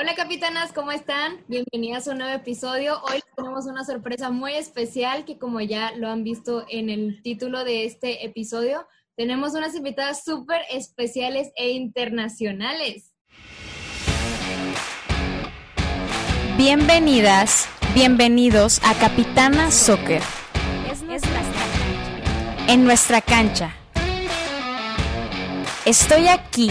Hola capitanas, ¿cómo están? Bienvenidas a un nuevo episodio. Hoy tenemos una sorpresa muy especial que como ya lo han visto en el título de este episodio, tenemos unas invitadas súper especiales e internacionales. Bienvenidas, bienvenidos a Capitana Soccer. En nuestra cancha. Estoy aquí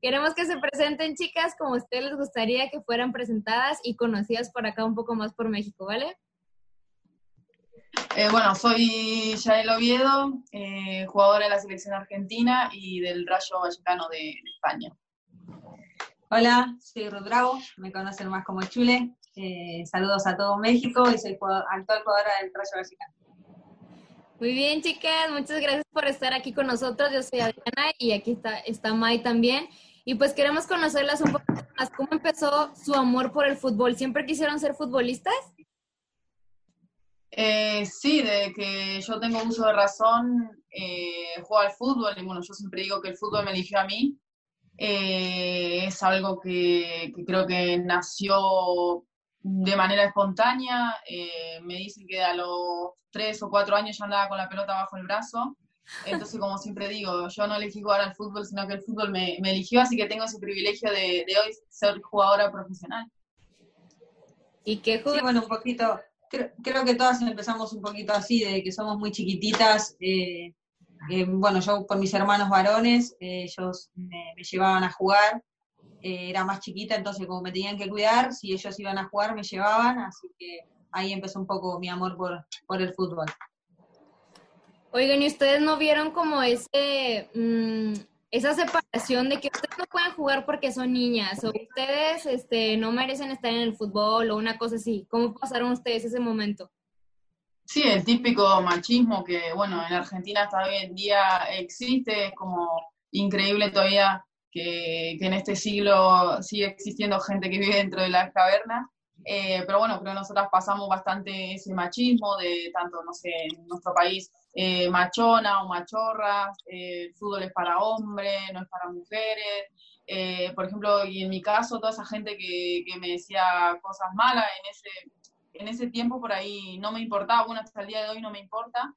Queremos que se presenten chicas como a ustedes les gustaría que fueran presentadas y conocidas por acá un poco más por México, ¿vale? Eh, bueno, soy Yael Oviedo, eh, jugadora de la selección argentina y del Rayo Vallecano de, España. Hola, soy Ruth Bravo, me conocen más como Chule. Eh, saludos a todo México y soy actual jugadora del Rayo Vallecano. Muy bien, chicas, muchas gracias por estar aquí con nosotros. Yo soy Adriana y aquí está, está Mai también. Y pues queremos conocerlas un poco más. ¿Cómo empezó su amor por el fútbol? ¿Siempre quisieron ser futbolistas? Eh, sí, de que yo tengo uso de razón, eh, juego al fútbol y bueno, yo siempre digo que el fútbol me eligió a mí. Eh, es algo que, creo que nació de manera espontánea. Eh, me dicen que a los tres o cuatro años ya andaba con la pelota bajo el brazo. Entonces, como siempre digo, yo no elegí jugar al fútbol, sino que el fútbol me, eligió, así que tengo ese privilegio de, hoy ser jugadora profesional. ¿Y qué Sí, bueno, un poquito, creo, que todas empezamos un poquito así, de que somos muy chiquititas. Eh, eh, bueno, yo con mis hermanos varones, eh, ellos me, llevaban a jugar, era más chiquita, entonces como me tenían que cuidar, si ellos iban a jugar me llevaban, así que ahí empezó un poco mi amor por, por el fútbol. Oigan, ¿y ustedes no vieron como ese, mm, esa separación de que ustedes no pueden jugar porque son niñas o ustedes este, no merecen estar en el fútbol o una cosa así? ¿Cómo pasaron ustedes ese momento? Sí, el típico machismo que, bueno, en Argentina hasta hoy en día existe, es como increíble todavía que, que en este siglo sigue existiendo gente que vive dentro de las cavernas. Eh, pero bueno, creo que nosotras pasamos bastante ese machismo de tanto, no sé, en nuestro país, eh, machona o machorras, eh, fútbol es para hombres, no es para mujeres. por ejemplo, y en mi caso, toda esa gente que, que, me decía cosas malas en ese, en ese tiempo por ahí no me importaba, bueno, hasta el día de hoy no me importa.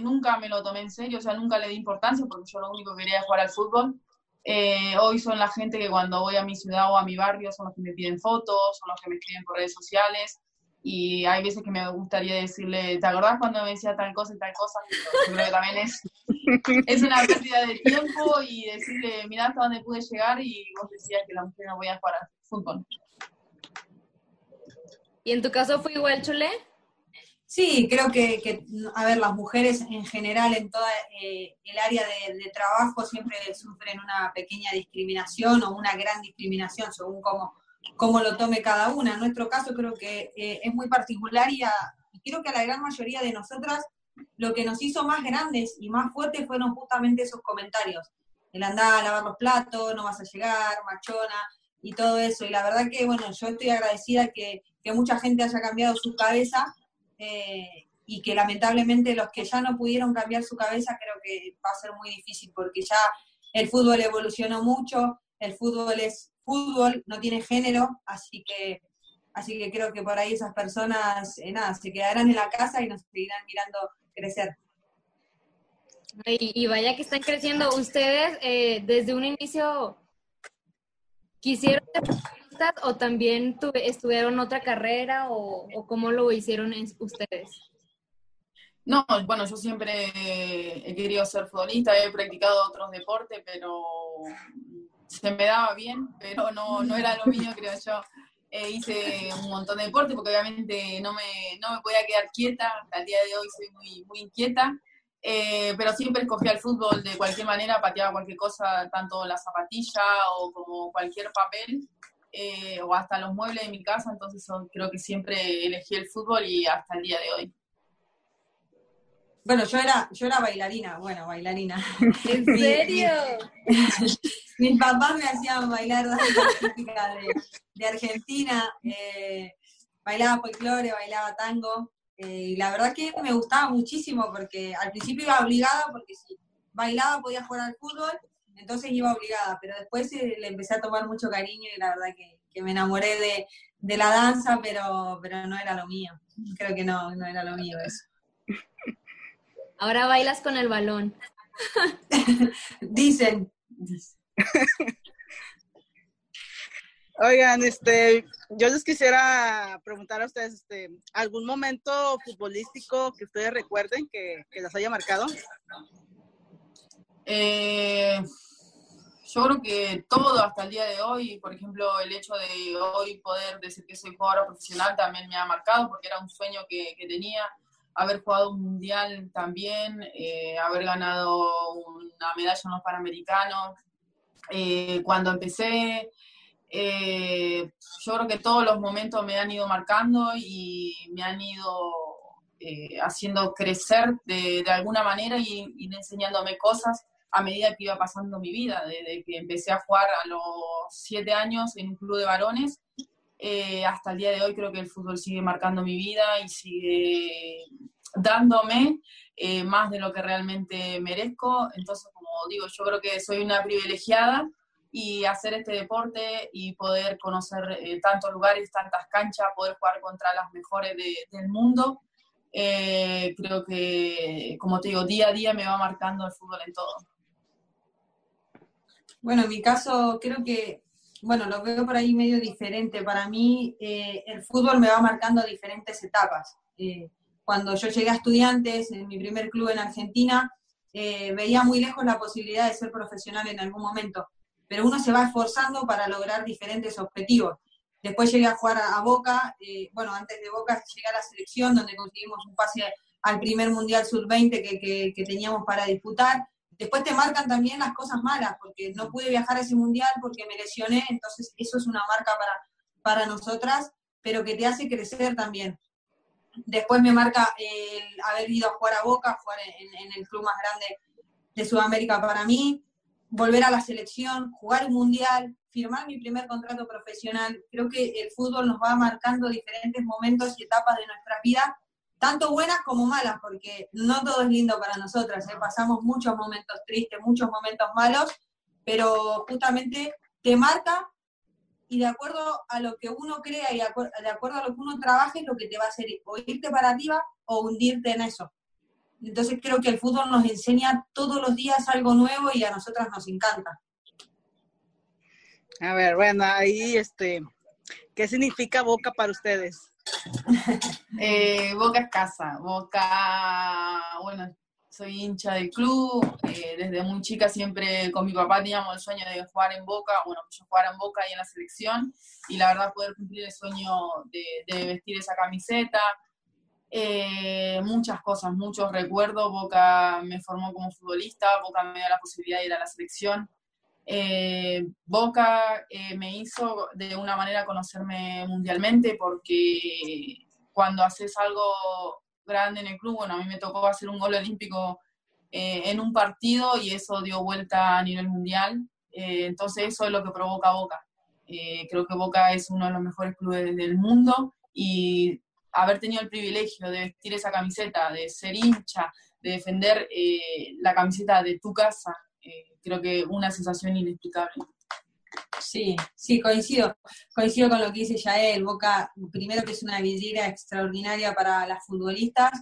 nunca me lo tomé en serio, o sea, nunca le di importancia porque yo lo único que quería es jugar al fútbol. Eh, hoy son la gente que cuando voy a mi ciudad o a mi barrio son los que me piden fotos, son los que me escriben por redes sociales. Y hay veces que me gustaría decirle, ¿te acordás cuando me decía tal cosa y tal cosa? Yo creo que también es, es una pérdida de tiempo y decirle, mira hasta dónde pude llegar y vos decías que la mujer no voy a jugar al fútbol. ¿Y en tu caso fue igual, Chule? Sí, creo que, a ver, las mujeres en general en toda eh, el área de, trabajo siempre sufren una pequeña discriminación o una gran discriminación según cómo, cómo lo tome cada una. En nuestro caso creo que eh, es muy particular y, creo que a la gran mayoría de nosotras lo que nos hizo más grandes y más fuertes fueron justamente esos comentarios. El andar a lavar los platos, no vas a llegar, machona y todo eso. Y la verdad que, bueno, yo estoy agradecida que, que mucha gente haya cambiado su cabeza eh, y que lamentablemente los que ya no pudieron cambiar su cabeza creo que va a ser muy difícil porque ya el fútbol evolucionó mucho, el fútbol es fútbol, no tiene género, así que así que creo que por ahí esas personas, eh, nada, se quedarán en la casa y nos seguirán mirando crecer. Y, vaya que están creciendo. Ustedes eh, desde un inicio quisieron o también estudiaron otra carrera o, cómo lo hicieron ustedes? No, bueno, yo siempre he querido ser futbolista, he practicado otros deportes, pero se me daba bien, pero no, no era lo mío, creo yo. Eh, hice un montón de deportes porque obviamente no me, no me podía quedar quieta, hasta el día de hoy soy muy, muy inquieta, eh, pero siempre escogía el fútbol de cualquier manera, pateaba cualquier cosa, tanto la zapatilla o como cualquier papel, eh, o hasta los muebles de mi casa, entonces creo que siempre elegí el fútbol y hasta el día de hoy. Bueno, yo era, yo era bailarina, bueno, bailarina. ¿En serio? Mis papás me hacían bailar danza típica de, Argentina, eh, bailaba folclore, bailaba tango, eh, y la verdad que me gustaba muchísimo porque al principio iba obligada porque si bailaba podía jugar al fútbol, entonces iba obligada, pero después eh, le empecé a tomar mucho cariño y la verdad que, me enamoré de, la danza, pero, pero no era lo mío. Creo que no, no era lo mío eso. Ahora bailas con el balón. Dicen. Oigan, este, yo les quisiera preguntar a ustedes, este, ¿algún momento futbolístico que ustedes recuerden que, que las haya marcado? Eh, yo creo que todo hasta el día de hoy, por ejemplo, el hecho de hoy poder decir que soy jugadora profesional también me ha marcado porque era un sueño que, tenía, haber jugado un mundial también, eh, haber ganado una medalla en los Panamericanos. Eh, cuando empecé, eh, yo creo que todos los momentos me han ido marcando y me han ido haciendo crecer de, alguna manera y enseñándome cosas a medida que iba pasando mi vida, desde que empecé a jugar a los siete años en un club de varones, eh, hasta el día de hoy creo que el fútbol sigue marcando mi vida y sigue dándome eh, más de lo que realmente merezco. Entonces, como digo, yo creo que soy una privilegiada y hacer este deporte y poder conocer eh, tantos lugares, tantas canchas, poder jugar contra las mejores del mundo, creo que, como te digo, día a día me va marcando el fútbol en todo. Bueno, en mi caso creo que, bueno, lo veo por ahí medio diferente. Para mí eh, el fútbol me va marcando diferentes etapas. Eh, cuando yo llegué a estudiantes, en mi primer club en Argentina, eh, veía muy lejos la posibilidad de ser profesional en algún momento, pero uno se va esforzando para lograr diferentes objetivos. Después llegué a jugar a, Boca, bueno, antes de Boca llegué a la selección donde conseguimos un pase al primer Mundial Sub-20 que, que teníamos para disputar. Después te marcan también las cosas malas, porque no pude viajar a ese mundial porque me lesioné, entonces eso es una marca para, para nosotras, pero que te hace crecer también. Después me marca el haber ido a jugar a Boca, jugar en, el club más grande de Sudamérica para mí, volver a la selección, jugar un mundial, firmar mi primer contrato profesional. Creo que el fútbol nos va marcando diferentes momentos y etapas de nuestra vida tanto buenas como malas, porque no todo es lindo para nosotras, ¿eh? pasamos muchos momentos tristes, muchos momentos malos, pero justamente te marca y de acuerdo a lo que uno crea y de acuerdo a lo que uno trabaje, lo que te va a hacer o irte para arriba o hundirte en eso. Entonces creo que el fútbol nos enseña todos los días algo nuevo y a nosotras nos encanta. A ver, bueno, ahí este, ¿qué significa Boca para ustedes? Eh, Boca es casa. Boca, bueno, soy hincha del club. Eh, desde muy chica siempre con mi papá teníamos el sueño de jugar en Boca. Bueno, yo jugar en Boca y en la selección. Y la verdad poder cumplir el sueño de, vestir esa camiseta. Eh, muchas cosas, muchos recuerdos. Boca me formó como futbolista. Boca me dio la posibilidad de ir a la selección. Eh, Boca eh, me hizo de una manera conocerme mundialmente porque cuando haces algo grande en el club, bueno, a mí me tocó hacer un gol olímpico eh, en un partido y eso dio vuelta a nivel mundial. entonces eso es lo que provoca Boca. creo que Boca es uno de los mejores clubes del mundo y haber tenido el privilegio de vestir esa camiseta, de ser hincha, de defender la camiseta de tu casa creo que una sensación inexplicable. Sí, sí, coincido. Coincido con lo que dice Yael. Boca, primero que es una vidriera extraordinaria para las futbolistas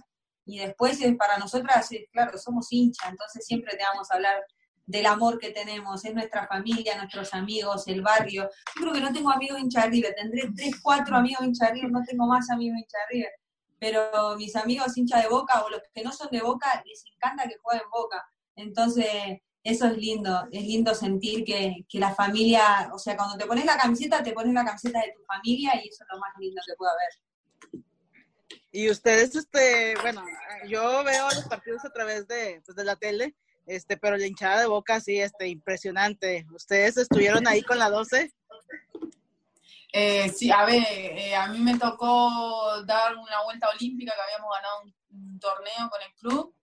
y después es para nosotras, claro, somos hinchas, entonces siempre te vamos a hablar del amor que tenemos, es nuestra familia, nuestros amigos, el barrio. Yo creo que no tengo amigos hincha River, tendré tres, cuatro amigos hincha River, no tengo más amigos hincha River. Pero mis amigos hincha de Boca o los que no son de Boca, les encanta que jueguen Boca. Entonces, eso es lindo, es lindo sentir que, la familia, o sea, cuando te pones la camiseta, te pones la camiseta de tu familia y eso es lo más lindo que puede haber. Y ustedes, este, bueno, yo veo los partidos a través de, pues, de la tele, este, pero la hinchada de boca sí, este, impresionante. ¿Ustedes estuvieron ahí con la 12? Eh, sí, a ver, eh, a mí me tocó dar una vuelta olímpica que habíamos ganado un, torneo con el club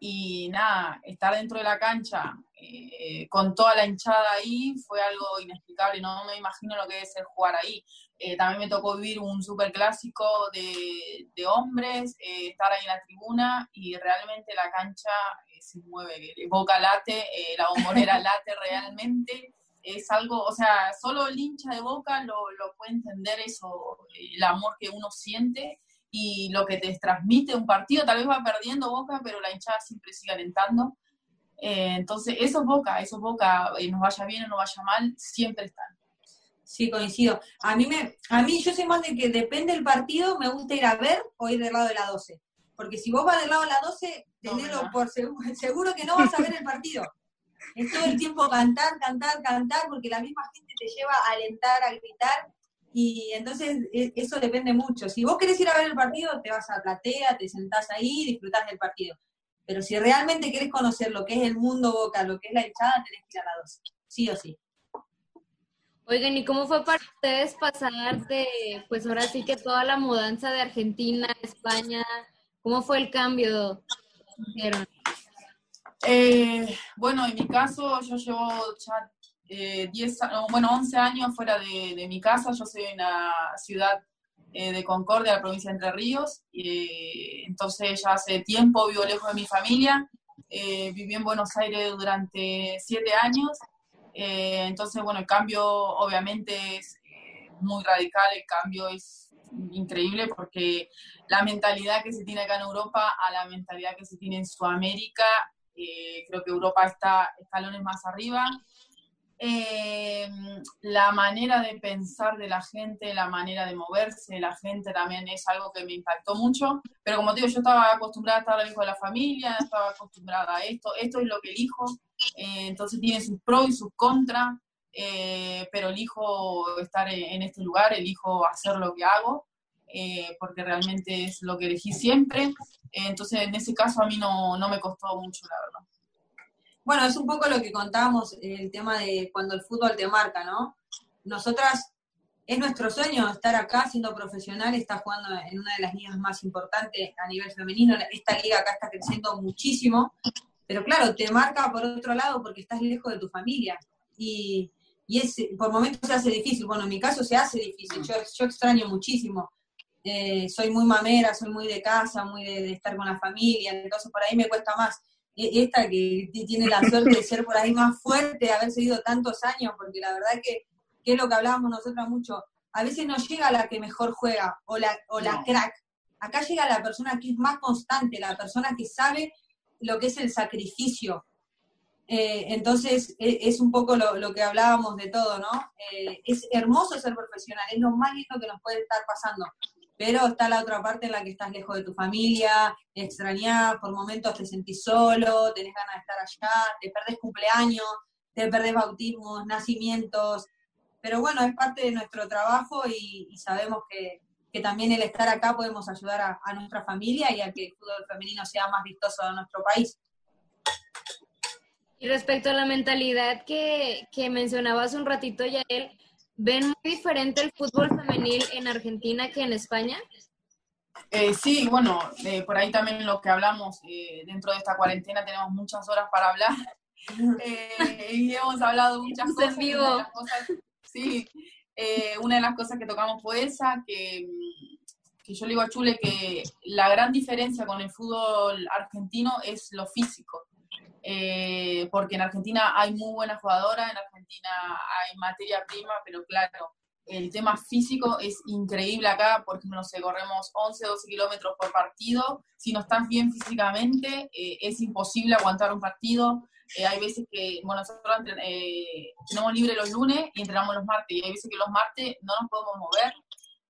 y nada, estar dentro de la cancha eh, con toda la hinchada ahí fue algo inexplicable, no me imagino lo que es el jugar ahí. también me tocó vivir un super clásico de, de hombres, estar ahí en la tribuna y realmente la cancha se mueve, boca late, la bombonera late realmente es algo, o sea, solo el hincha de Boca lo, lo puede entender eso, el amor que uno siente y lo que te transmite un partido. Tal vez va perdiendo Boca, pero la hinchada siempre sigue alentando. Eh, entonces, eso es Boca, eso es Boca, y nos vaya bien o nos vaya mal, siempre están. Sí, coincido. A mí, me, a mí yo soy más de que depende del partido, me gusta ir a ver o ir del lado de la 12. Porque si vos vas del lado de la 12, tenelo por seguro, seguro que no vas a ver el partido. Es todo el tiempo cantar, cantar, cantar, porque la misma gente te lleva a alentar, a gritar, y entonces e, eso depende mucho. Si vos querés ir a ver el partido, te vas a platea, te sentás ahí, disfrutás del partido. Pero si realmente querés conocer lo que es el mundo Boca, lo que es la hinchada, tenés que ir a la dos, sí o sí. Oigan, ¿y cómo fue para ustedes pasar de, pues ahora sí que toda la mudanza de Argentina a España? ¿Cómo fue el cambio? Eh, bueno, en mi caso, yo llevo ya eh, 10, bueno, 11 años fuera de, mi casa. Yo soy en la ciudad eh, de Concordia, la provincia de Entre Ríos. Eh, entonces, ya hace tiempo vivo lejos de mi familia. Eh, viví en Buenos Aires durante 7 años. entonces, bueno, el cambio obviamente es muy radical. El cambio es increíble porque la mentalidad que se tiene acá en Europa a la mentalidad que se tiene en Sudamérica creo que Europa está escalones más arriba. Eh, la manera de pensar de la gente, la manera de moverse de la gente también es algo que me impactó mucho. Pero como digo, yo estaba acostumbrada a estar lejos de la familia, estaba acostumbrada a esto, esto es lo que elijo. Eh, entonces tiene sus pros y sus contras, eh, pero elijo estar en, este lugar, elijo hacer lo que hago. porque realmente es lo que elegí siempre. entonces, en ese caso, a mí no, no me costó mucho, la verdad. Bueno, es un poco lo que contábamos, el tema de cuando el fútbol te marca, ¿no? Nosotras, es nuestro sueño estar acá siendo profesional, está jugando en una de las ligas más importantes a nivel femenino, esta liga acá está creciendo muchísimo, pero claro, te marca por otro lado porque estás lejos de tu familia. Y, y es, por momentos se hace difícil, bueno, en mi caso se hace difícil, yo, extraño muchísimo, eh, soy muy mamera, soy muy de casa, muy de estar con la familia, entonces por ahí me cuesta más esta que tiene la suerte de ser por ahí más fuerte, haber seguido tantos años, porque la verdad que, que es lo que hablábamos nosotras mucho, a veces no llega la que mejor juega o la, o la crack, acá llega la persona que es más constante, la persona que sabe lo que es el sacrificio. Eh, entonces, e-, es, un poco lo, que hablábamos de todo, ¿no? Eh, es hermoso ser profesional, es lo más lindo que nos puede estar pasando pero está la otra parte en la que estás lejos de tu familia, extrañás, por momentos te sentís solo, tenés ganas de estar allá, te perdés cumpleaños, te perdés bautismos, nacimientos, pero bueno, es parte de nuestro trabajo y, sabemos que, también el estar acá podemos ayudar a, nuestra familia y a que el fútbol femenino sea más vistoso en nuestro país. Y respecto a la mentalidad que, que mencionabas un ratito, Yael, ¿Ven muy diferente el fútbol femenil en Argentina que en España? Eh, sí, bueno, eh, por ahí también lo que hablamos, eh, dentro de esta cuarentena tenemos muchas horas para hablar y hemos hablado muchas cosas, vivo. sí, una de las cosas que tocamos fue esa, que, que yo le digo a Chule que la gran diferencia con el fútbol argentino es lo físico. Eh, porque en Argentina hay muy buenas jugadoras, en Argentina hay materia prima, pero claro, el tema físico es increíble acá, porque no sé, corremos 11, 12 kilómetros por partido, si no estás bien físicamente, eh, es imposible aguantar un partido. Eh, hay veces que, bueno, nosotros tenemos libre los lunes y entrenamos los martes, y hay veces que los martes no nos podemos mover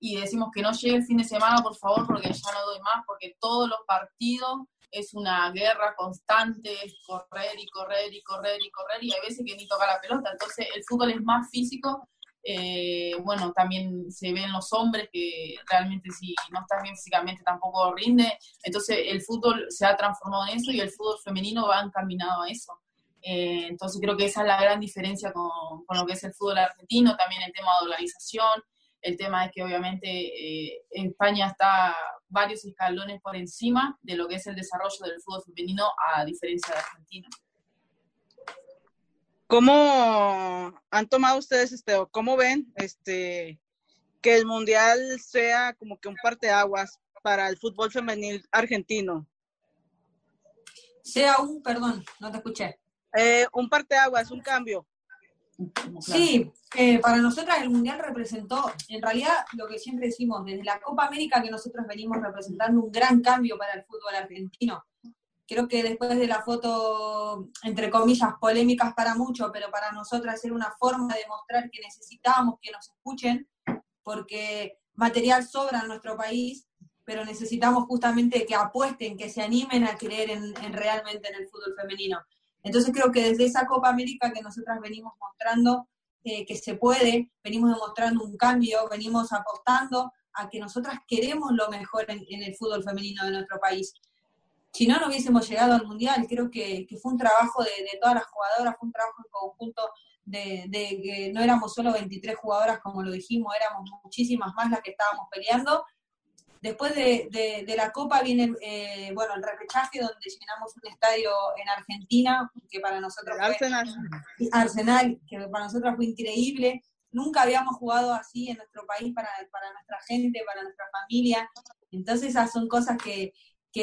y decimos que no llegue el fin de semana, por favor, porque ya no doy más, porque todos los partidos es una guerra constante, es correr y correr y correr y correr, y hay veces que ni toca la pelota. Entonces, el fútbol es más físico. Eh, bueno, también se ven los hombres que realmente si no estás bien físicamente tampoco rinde. Entonces, el fútbol se ha transformado en eso y el fútbol femenino va encaminado a eso. Eh, entonces, creo que esa es la gran diferencia con, con, lo que es el fútbol argentino, también el tema de organización. El tema es que obviamente eh, España está varios escalones por encima de lo que es el desarrollo del fútbol femenino a diferencia de Argentina. ¿Cómo han tomado ustedes este, o cómo ven este que el mundial sea como que un parteaguas para el fútbol femenil argentino? Sea un, perdón, no te escuché. Eh, un parteaguas, un cambio. Sí, eh, para nosotras el Mundial representó, en realidad lo que siempre decimos, desde la Copa América que nosotros venimos representando un gran cambio para el fútbol argentino. Creo que después de la foto, entre comillas, polémicas para muchos, pero para nosotras era una forma de mostrar que necesitamos que nos escuchen, porque material sobra en nuestro país, pero necesitamos justamente que apuesten, que se animen a creer en realmente en el fútbol femenino. Entonces creo que desde esa Copa América que nosotras venimos mostrando eh, que se puede, venimos demostrando un cambio, venimos apostando a que nosotras queremos lo mejor en, el fútbol femenino de nuestro país. Si no, no hubiésemos llegado al Mundial. Creo que, fue un trabajo de, todas las jugadoras, fue un trabajo en conjunto de, de, que no éramos solo 23 jugadoras como lo dijimos, éramos muchísimas más las que estábamos peleando Después de, la Copa viene eh, bueno, el repechaje donde llenamos un estadio en Argentina, que para nosotros fue Arsenal. Arsenal, que para nosotros fue increíble. Nunca habíamos jugado así en nuestro país para, nuestra gente, para nuestra familia. Entonces esas son cosas que,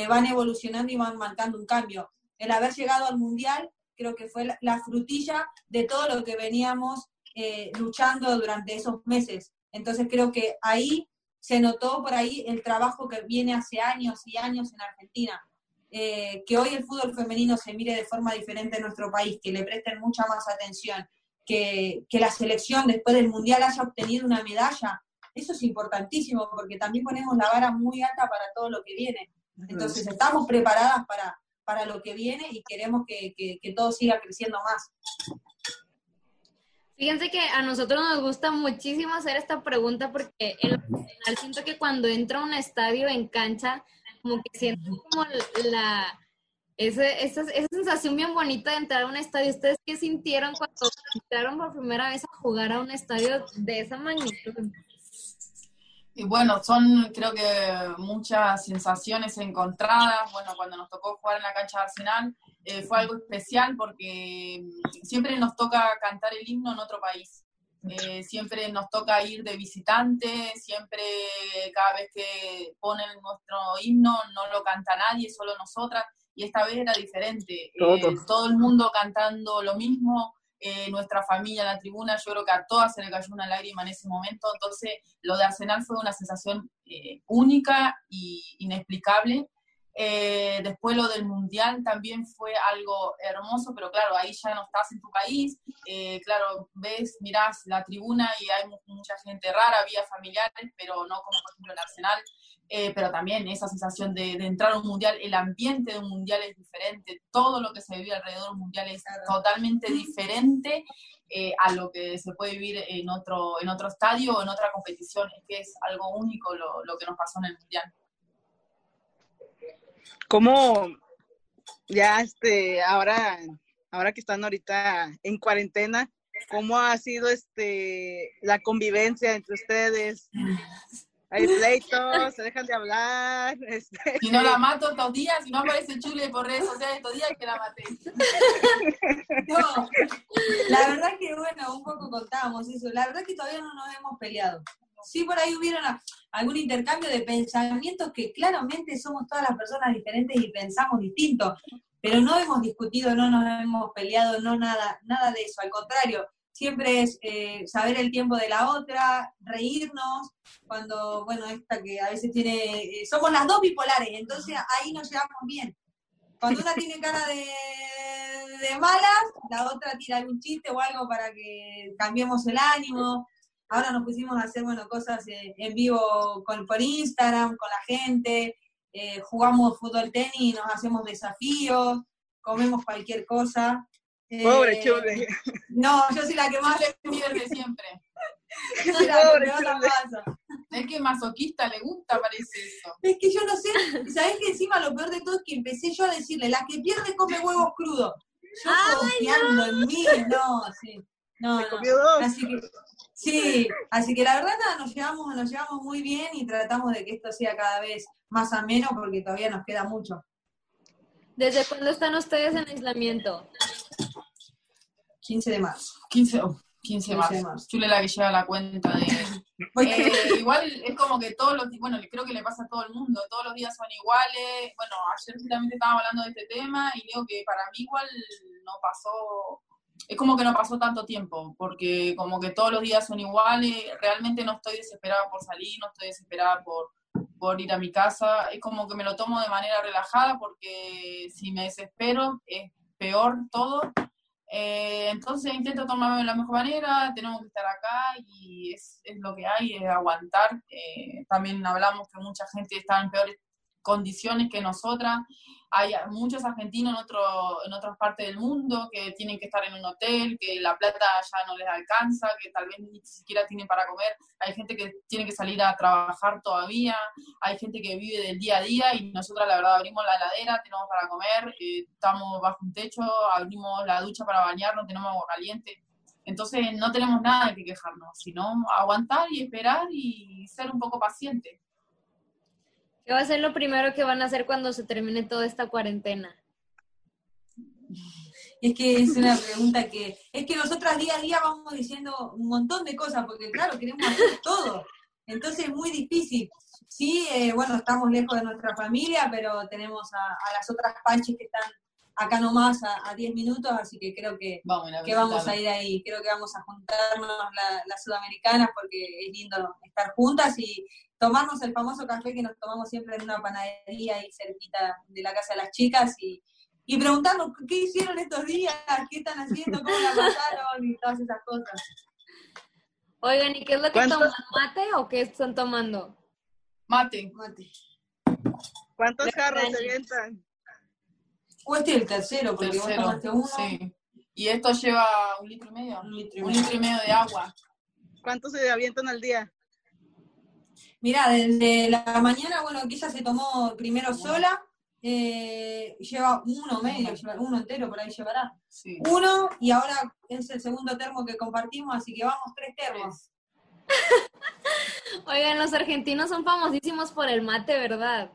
van evolucionando y van marcando un cambio. El haber llegado al Mundial creo que fue la, frutilla de todo lo que veníamos eh, luchando durante esos meses. Entonces creo que ahí se notó por ahí el trabajo que viene hace años y años en Argentina. Eh, que hoy el fútbol femenino se mire de forma diferente en nuestro país, que le presten mucha más atención, que, la selección después del Mundial haya obtenido una medalla, eso es importantísimo porque también ponemos la vara muy alta para todo lo que viene. Entonces estamos preparadas para, para lo que viene y queremos que, que todo siga creciendo más. Fíjense que a nosotros nos gusta muchísimo hacer esta pregunta porque en lo personal siento que cuando entra a un estadio en cancha, como que siento como la, esa, esa, sensación bien bonita de entrar a un estadio. ¿Ustedes qué sintieron cuando entraron por primera vez a jugar a un estadio de esa magnitud? Y bueno, son creo que muchas sensaciones encontradas. Bueno, cuando nos tocó jugar en la cancha de Arsenal, eh, fue algo especial porque mm, siempre nos toca cantar el himno en otro país. Eh, siempre nos toca ir de visitante, siempre cada vez que ponen nuestro himno no lo canta nadie, solo nosotras, y esta vez era diferente. Eh, todo el mundo cantando lo mismo, nuestra familia la tribuna, yo creo que a todas se le cayó una lágrima en ese momento, entonces lo de Arsenal fue una sensación única e inexplicable eh, después lo del mundial también fue algo hermoso, pero claro, ahí ya no estás en tu país. Eh, claro, ves, mirás la tribuna y hay mucha gente rara, había familiares, pero no como por ejemplo el Arsenal. Eh, pero también esa sensación de, entrar a un mundial, el ambiente de un mundial es diferente, todo lo que se vive alrededor de un mundial es totalmente diferente a lo que se puede vivir en otro, en otro estadio o en otra competición. Es que es algo único lo, lo que nos pasó en el mundial. ¿Cómo ya este ahora ahora que están ahorita en cuarentena, cómo ha sido este la convivencia entre ustedes? Hay pleitos, se dejan de hablar. Este. Si no la mato estos días, si no aparece Chule por redes sociales estos días, que la maté. No, la verdad que bueno, un poco contábamos eso. La verdad que todavía no nos hemos peleado sí por ahí hubieron algún intercambio de pensamientos que claramente somos todas las personas diferentes y pensamos distinto, pero no hemos discutido, no nos hemos peleado, no nada, nada de eso, al contrario, siempre es eh, saber el tiempo de la otra, reírnos, cuando, bueno, esta que a veces tiene, eh, somos las dos bipolares, entonces ahí nos llevamos bien. Cuando una tiene cara de, de malas, la otra tira algún chiste o algo para que cambiemos el ánimo. Ahora nos pusimos a hacer, bueno, cosas eh, en vivo con, por Instagram, con la gente, eh, jugamos fútbol tenis, nos hacemos desafíos, comemos cualquier cosa. Pobre eh, Chule. No, yo soy la que más le pierde siempre. Pobre Chule. Es que masoquista le gusta, parece eso. Es que yo no sé, ¿sabés que encima lo peor de todo es que empecé yo a decirle, la que pierde come huevos crudos. Yo confiando en mí, no, sí. No, no. Así que Sí, así que la verdad nada, nos llevamos, nos llevamos muy bien y tratamos de que esto sea cada vez más ameno porque todavía nos queda mucho. ¿Desde cuándo están ustedes en aislamiento? 15 de marzo. 15, oh, 15 de 15 de marzo. marzo. Chule la que lleva la cuenta de... Eh, igual es como que todos los, bueno, creo que le pasa a todo el mundo, todos los días son iguales. Bueno, ayer justamente estábamos hablando de este tema y digo que para mí igual no pasó, es como que no pasó tanto tiempo, porque como que todos los días son iguales, realmente no estoy desesperada por salir, no estoy desesperada por, por ir a mi casa, es como que me lo tomo de manera relajada porque si me desespero es peor todo. Eh, entonces intento tomarme de la mejor manera, tenemos que estar acá y es, es lo que hay, es aguantar. Eh, también hablamos que mucha gente está en peores condiciones que nosotras. Hay muchos argentinos en, otro, en otras partes del mundo que tienen que estar en un hotel, que la plata ya no les alcanza, que tal vez ni siquiera tienen para comer. Hay gente que tiene que salir a trabajar todavía, hay gente que vive del día a día y nosotras la verdad abrimos la heladera, tenemos para comer, eh, estamos bajo un techo, abrimos la ducha para bañarnos, tenemos agua caliente. Entonces no tenemos nada de que quejarnos, sino aguantar y esperar y ser un poco pacientes. ¿Qué va a ser lo primero que van a hacer cuando se termine toda esta cuarentena? Es que es una pregunta que, es que nosotras día a día vamos diciendo un montón de cosas, porque claro, queremos hacer todo. Entonces es muy difícil. Sí, eh, bueno, estamos lejos de nuestra familia, pero tenemos a, a las otras panches que están acá nomás a, a 10 minutos, así que creo que, Vamos, a que vamos a ir ahí. Creo que vamos a juntarnos la- las sudamericanas porque es lindo estar juntas y tomarnos el famoso café que nos tomamos siempre en una panadería ahí cerquita de la casa de las chicas y, y preguntarnos qué hicieron estos días, qué están haciendo, cómo la pasaron y todas esas cosas. Oigan, ¿y qué es lo que ¿Cuántos- toman? ¿Mate o qué están tomando? Mate. Mate. ¿Cuántos Le jarros se avientan? O este es el tercero, porque Tercero. vos tomaste uno. Sí. Y esto lleva un litro y medio. Un litro y Un medio. litro y medio de agua. ¿Cuántos se avientan al día? Mirá, desde la mañana, bueno, que ella se tomó primero sola, eh, lleva uno medio, uno entero por ahí llevará. Sí. Uno, y ahora es el segundo termo que compartimos, así que vamos tres termos. Oigan, los argentinos son famosísimos por el mate, ¿verdad?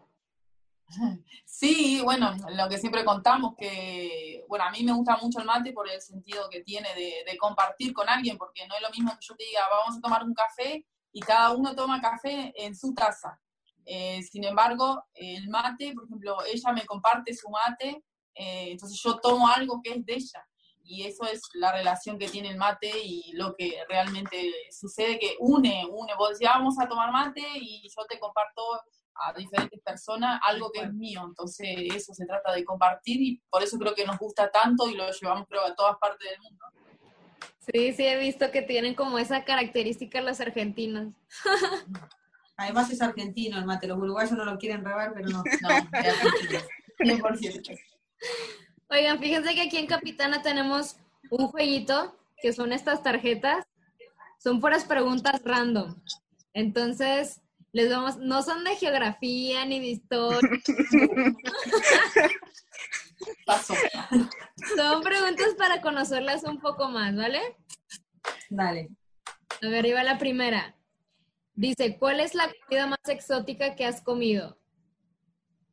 Sí, bueno, lo que siempre contamos que, bueno, a mí me gusta mucho el mate por el sentido que tiene de, de compartir con alguien, porque no es lo mismo que yo te diga, vamos a tomar un café y cada uno toma café en su taza. Eh, sin embargo, el mate, por ejemplo, ella me comparte su mate, eh, entonces yo tomo algo que es de ella. Y eso es la relación que tiene el mate y lo que realmente sucede, que une, une. Vos decís, "Ah, vamos a tomar mate y yo te comparto a diferentes personas algo que es mío. Entonces, eso se trata de compartir y por eso creo que nos gusta tanto y lo llevamos, creo, a todas partes del mundo. Sí, sí, he visto que tienen como esa característica los argentinos. Además es argentino el mate, los uruguayos no lo quieren rebar, pero no. No. 100%. Oigan, fíjense que aquí en Capitana tenemos un jueguito, que son estas tarjetas. Son puras preguntas random. Entonces, les vamos, no son de geografía ni de historia, Paso. son preguntas para conocerlas un poco más, ¿vale? Dale. A ver, va la primera. Dice, ¿cuál es la comida más exótica que has comido?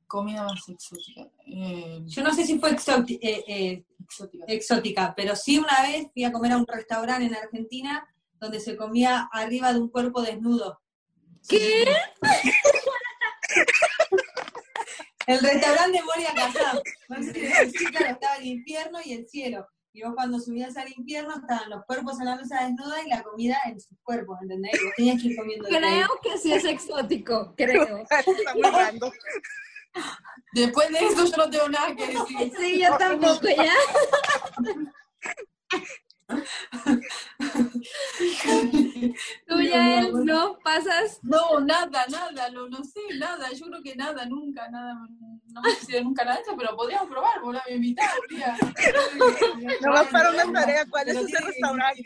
Comida más exótica. Eh, Yo no sé si fue exóti- eh, eh, exótica. exótica, pero sí una vez fui a comer a un restaurante en Argentina donde se comía arriba de un cuerpo desnudo. ¿Qué? El restaurante de Moria Kazam. No sé si lo sí, claro, estaba el infierno y el cielo. Y vos cuando subías al infierno estaban los cuerpos en la mesa desnuda y la comida en sus cuerpos, ¿entendés? Y vos tenías que ir comiendo. Creo que sí es exótico, creo. Está muy. Después de eso yo no tengo nada que decir. Sí, yo tampoco, ¿ya? Tú ya, él, no, pasas. No, nada, nada, no, no sé, nada, yo creo que nada, nunca, nada, no me hicieron nunca nada de esto, pero podríamos probar, volver a invitar un día. Nomás para una tarea, ¿cuál es ese restaurante?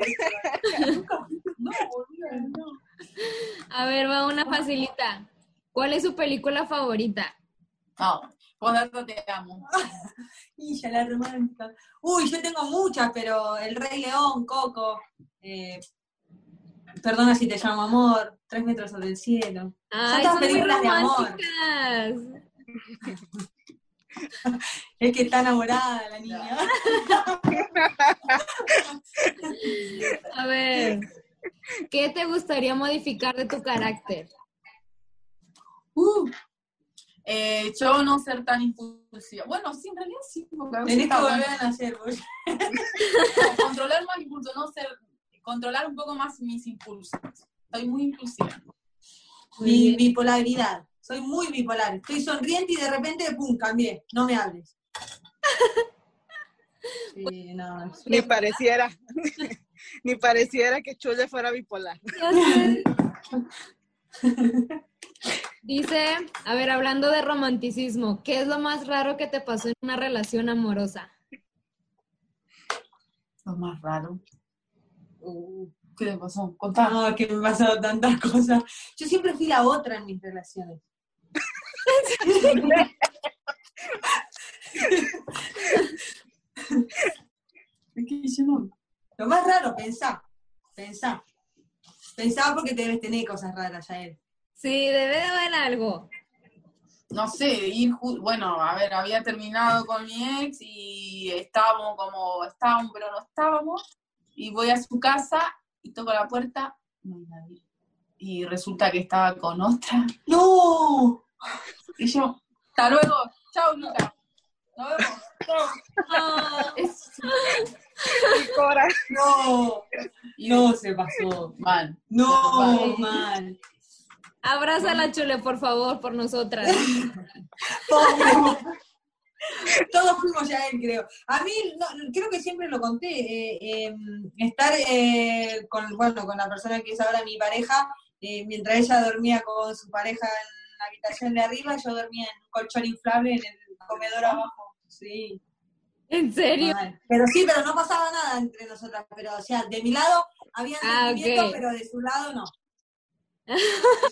No, boluda, no. A ver, va una facilita. ¿Cuál es su película favorita? No, Podata te amo. Y ya la romántica. Uy, yo tengo muchas, pero El Rey León, Coco. eh, Perdona si te llamo amor, tres metros sobre el cielo. Ay, son películas de amor. Es que está enamorada la niña. A ver, ¿qué te gustaría modificar de tu carácter? Uh, eh, yo no ser tan impulsiva. Bueno, sí, en realidad sí. Porque a veces Tenés que está volver bueno. a nacer. No, controlar más impulso, no ser, controlar un poco más mis impulsos. Soy muy impulsiva. Mi bipolaridad. Soy muy bipolar. Estoy sonriente y de repente, pum, cambié. No me hables. Sí, no, es- Ni pareciera. Ni pareciera que Chule fuera bipolar. Dice, a ver, hablando de romanticismo, ¿qué es lo más raro que te pasó en una relación amorosa? Lo más raro. Uh, ¿Qué le pasó? Contá. No, que me pasado tantas cosas. Yo siempre fui la otra en mis relaciones. Es que yo no- Lo más raro, pensá. Pensá. Pensá porque debes tener cosas raras, ya él. Sí, debe de haber algo. no sé, ir, bueno, a ver, había terminado con mi ex y estábamos como, estábamos, pero no estábamos, y voy a su casa y toco la puerta, no hay nadie. Y resulta que estaba con otra, ¡No! y yo, hasta luego, chao Luca, nos vemos. Ah, es- Cora, ¡No! No se pasó. Mal. No, mal. Abrázala, Chule, por favor, por nosotras. Todos fuimos ya él, creo. A mí, no, creo que siempre lo conté, eh, eh, estar eh, con, bueno, con la persona que es ahora mi pareja, eh, mientras ella dormía con su pareja en la habitación de arriba, yo dormía en un colchón inflable en el comedor abajo. Sí. ¿En serio? Pero sí, pero no pasaba nada entre nosotras. Pero, o sea, de mi lado había Ah, sentimientos, ok. pero de su lado no.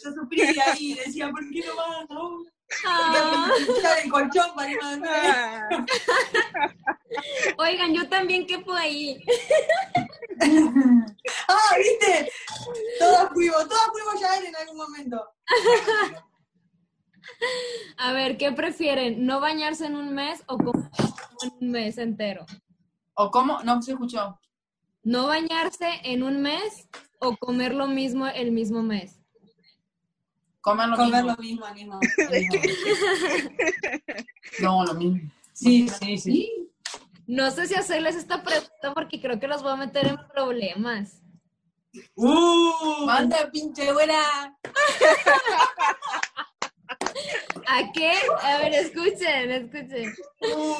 Yo sufría ahí y decía, ¿por qué no vas? No. Ah. El colchón para ah, Oigan, yo también quepo ahí. Ah, ¿viste? Todas fuimos, todas fuimos ya en algún momento. A ver, ¿qué prefieren? ¿No bañarse en un mes o comer en un mes entero? ¿O cómo? No se escuchó. ¿No bañarse en un mes o comer lo mismo el mismo mes? Comer lo Comer mismo. lo mismo, al mismo. al mismo. No, lo mismo. Sí, sí, sí. No sé si hacerles esta pregunta porque creo que los voy a meter en problemas. ¡Uh! ¡Manda, pinche buena! ¿A qué? A ver, escuchen, escuchen.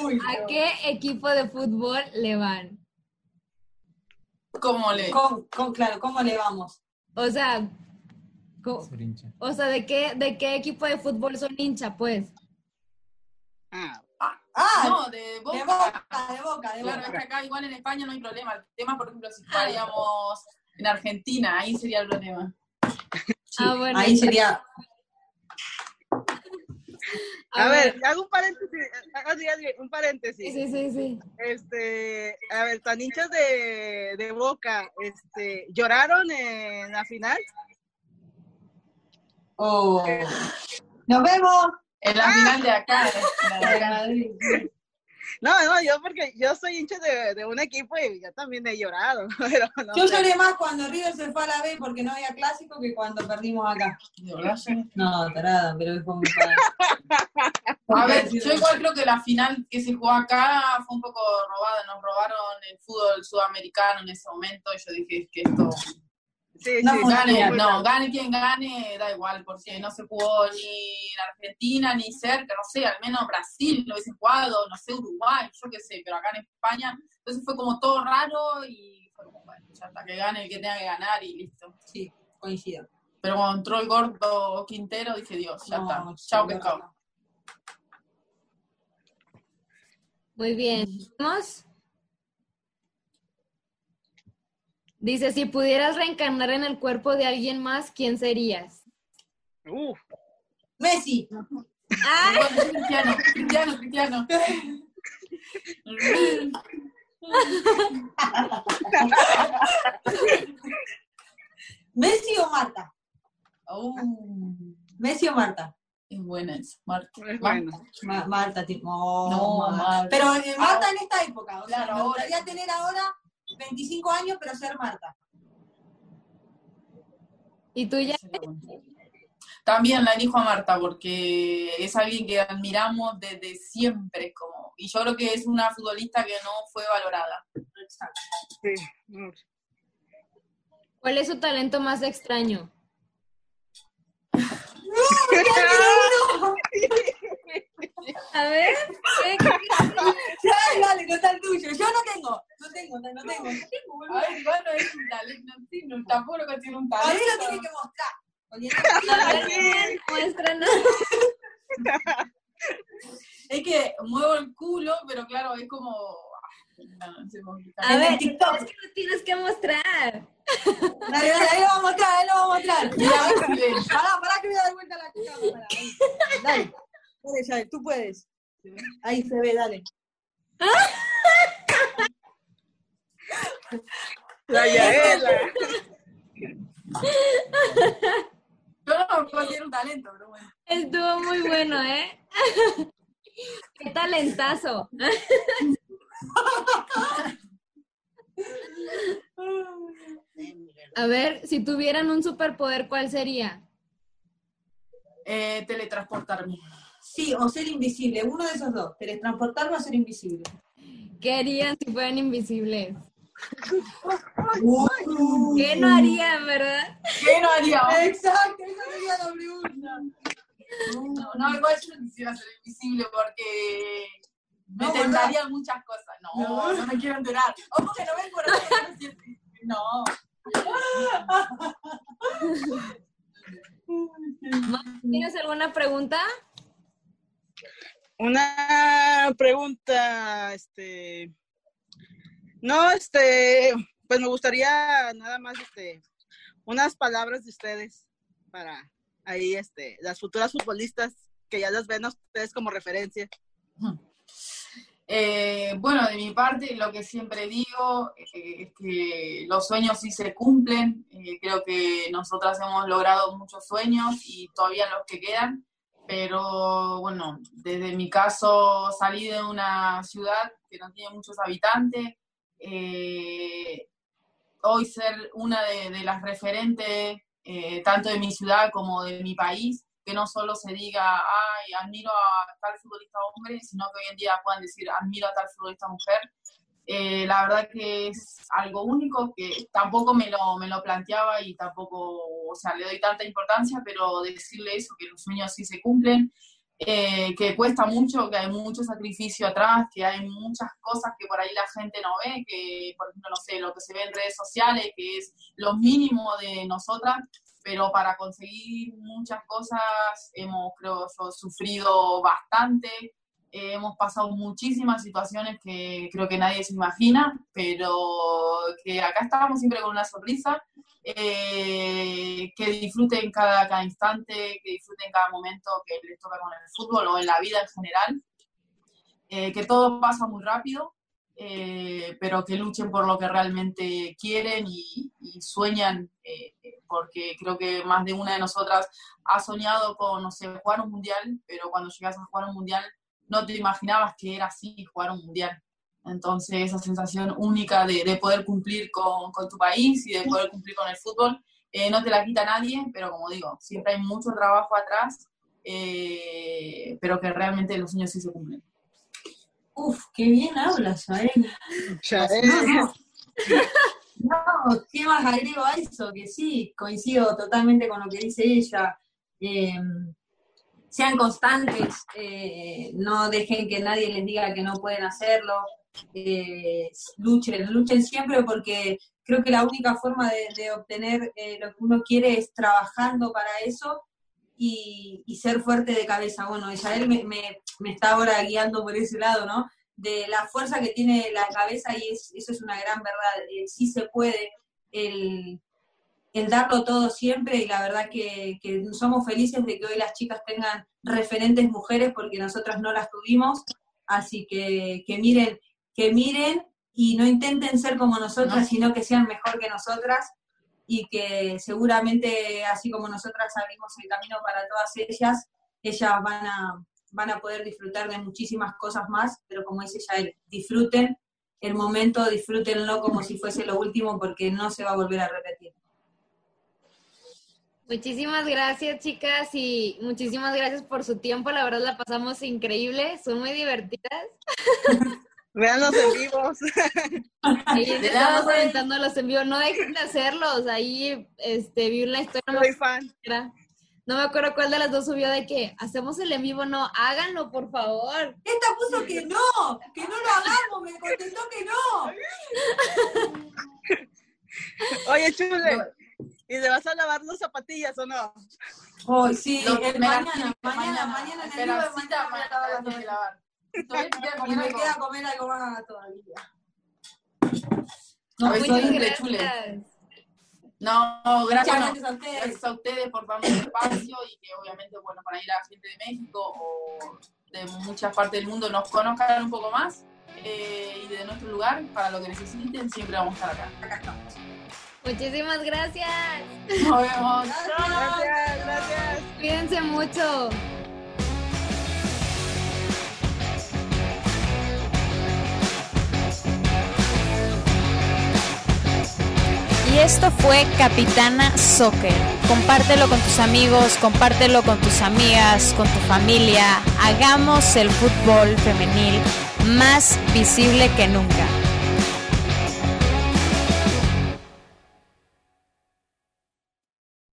Uy, ¿A qué equipo de fútbol le van? ¿Cómo le...? Con- con- claro, ¿cómo le vamos? O sea, Ser hincha. o sea, ¿de qué, ¿de qué equipo de fútbol son hincha, pues? ah, Ah, No, de boca. de boca, de boca, de Claro, es que boca. acá igual en España no hay problema. El tema, por ejemplo, si estaríamos en Argentina, ahí sería el problema. Sí, Ah, bueno. Ahí sería. A ver, hago un paréntesis, hago así, así, un paréntesis. Sí, sí, sí, sí. Este, a ver, tan hinchas de, de Boca, este, ¿lloraron en la final? Oh. Nos vemos. En la final de acá. en la de acá. No, no, yo porque yo soy hincha de, de un equipo y yo también he llorado, pero no Yo sé. lloré más cuando River se fue a la B porque no había clásico que cuando perdimos acá. No, tarada, pero es como para... A ver, yo igual creo que la final que se jugó acá fue un poco robada. Nos robaron el fútbol sudamericano en ese momento y yo dije que esto Sí, No, sí, Gane, no, mal. gane quien gane, da igual, porque no se jugó ni en Argentina, ni cerca, no sé, al menos Brasil lo hubiese jugado, no sé, Uruguay, yo qué sé, pero acá en España, entonces fue como todo raro y fue como, bueno, ya hasta que gane el que tenga que ganar y listo. Sí, coincido. Pero cuando entró el gordo Quintero, dije, Dios, ya No, está, chao no, pescado. no. Muy bien. ¿Vamos? Dice, si pudieras reencarnar en el cuerpo de alguien más, ¿quién serías? Uf, Messi. ¡Ah! Bueno, Cristiano, Cristiano, Cristiano. ¿Messi o Marta? Uh, ¿Messi o Marta? es buena esa, Marta. Es bueno. Ma- Marta, tipo. oh, No, Marta. Marta. Pero Marta en esta época, o sea, Claro, me gustaría tener ahora 25 años, pero ser Marta. ¿Y tú ya? También la elijo a Marta porque es alguien que admiramos desde siempre, como, y yo creo que es una futbolista que no fue valorada. Exacto. Sí. ¿Cuál es su talento más extraño? A ver, ¿qué- qué- Dale, dale, contá el tuyo. Yo no tengo, no tengo, no tengo. No tengo. A ver, igual no es un talento, sí, no, tampoco considero un A talento. lo tiene que mostrar. A bien, muéstranos. Es que muevo el culo, pero claro, es como... ah, No, no sé. A ver, TikTok. es que lo tienes que mostrar. Dale, dale, ahí lo vamos a mostrar, ahí lo vamos a mostrar. A. Pará, pará que voy a dar vuelta a la cámara. Ahí. Dale, dale, Yael, tú puedes. Ahí se ve, dale. La Yaela. Yo no considero un talento, pero bueno. Estuvo muy bueno, ¿eh? Qué talentazo. A ver, si tuvieran un superpoder, ¿cuál sería? Eh, teletransportarme. Sí, o ser invisible, uno de esos dos. Teletransportarme o ser invisible. ¿Qué harían si fueran invisibles? Uh, ¿Qué no harían, verdad? ¿Qué no haría? Exacto, esa sería la pregunta. No, no, igual yo no quisiera ser invisible porque me No, tentarían muchas cosas. No, No. no, me quiero enterar. O porque no ven por ahí, no siento- No. ¿Tienes alguna pregunta? Una pregunta, este. No, este, pues me gustaría nada más, este, unas palabras de ustedes para ahí, este, las futuras futbolistas que ya las ven a ustedes como referencia. Eh, bueno, de mi parte, lo que siempre digo eh, es que los sueños sí se cumplen. Eh, creo que nosotras hemos logrado muchos sueños y todavía los que quedan. Pero bueno, desde mi caso salí de una ciudad que no tiene muchos habitantes. Eh, hoy ser una de, de las referentes, eh, tanto de mi ciudad como de mi país, que no solo se diga, ay, admiro a tal futbolista hombre, sino que hoy en día puedan decir, admiro a tal futbolista mujer. Eh, la verdad que es algo único que tampoco me lo, me lo planteaba y tampoco, o sea, le doy tanta importancia, pero decirle eso, que los sueños sí se cumplen, eh, que cuesta mucho, que hay mucho sacrificio atrás, que hay muchas cosas que por ahí la gente no ve, que por ejemplo, no sé, lo que se ve en redes sociales, que es lo mínimo de nosotras, pero para conseguir muchas cosas hemos, creo sufrido bastante, eh, hemos pasado muchísimas situaciones que creo que nadie se imagina, pero que acá estamos siempre con una sonrisa, eh, que disfruten cada, cada instante, que disfruten cada momento que les toca con el fútbol o en la vida en general, eh, que todo pasa muy rápido, eh, pero que luchen por lo que realmente quieren y, y sueñan, eh, porque creo que más de una de nosotras ha soñado con, no sé, jugar un mundial, pero cuando llegas a jugar un mundial no te imaginabas que era así jugar un mundial. Entonces, esa sensación única de, de poder cumplir con, con, tu país y de poder cumplir con el fútbol, eh, no te la quita nadie, pero como digo, siempre hay mucho trabajo atrás, eh, pero que realmente los sueños sí se cumplen. Uf, qué bien hablas, Ael. No, no, ¿qué más agrego a eso? Que sí, coincido totalmente con lo que dice ella. Eh, sean constantes, eh, no dejen que nadie les diga que no pueden hacerlo, eh, luchen, luchen siempre porque creo que la única forma de, obtener eh, lo que uno quiere es trabajando para eso y, ser fuerte de cabeza. Bueno, Isabel me, me, me, está ahora guiando por ese lado, ¿no? De la fuerza que tiene la cabeza y es, eso es una gran verdad, sí se puede. El, el darlo todo siempre y la verdad que, que, somos felices de que hoy las chicas tengan referentes mujeres porque nosotras no las tuvimos, así que, que miren, que miren y no intenten ser como nosotras, no. sino que sean mejor que nosotras y que seguramente, así como nosotras abrimos el camino para todas ellas, ellas van a, van a poder disfrutar de muchísimas cosas más, pero como dice ya él, disfruten el momento, disfrútenlo como si fuese lo último porque no se va a volver a repetir. Muchísimas gracias, chicas, y muchísimas gracias por su tiempo. La verdad la pasamos increíble, son muy divertidas. Vean los en vivos. Ahí estamos comentando los en vivo. No dejen de hacerlos. Ahí este, vi una historia. Soy fan. No me acuerdo cuál de las dos subió de que hacemos el en vivo. No, háganlo, por favor. Esta puso que no, que no lo hagamos. Me contestó que no. Oye, Chule, ¿Y le vas a lavar las zapatillas o no? Hoy sí, mañana, mañana, mañana, en el vivo de mañana voy a lavar las de lavar. Y me queda comer algo más todavía. No, muchas gracias. No, gracias, gracias, a ustedes. gracias a ustedes por darme el espacio y que obviamente, bueno, para ir a la gente de México o de muchas partes del mundo nos conozcan un poco más eh, y de nuestro lugar, para lo que necesiten, siempre vamos a estar acá. Acá estamos. Muchísimas gracias. Nos vemos. Gracias, gracias. Cuídense mucho. Y esto fue Capitana Soccer. Compártelo con tus amigos, compártelo con tus amigas, con tu familia. Hagamos el fútbol femenil más visible que nunca.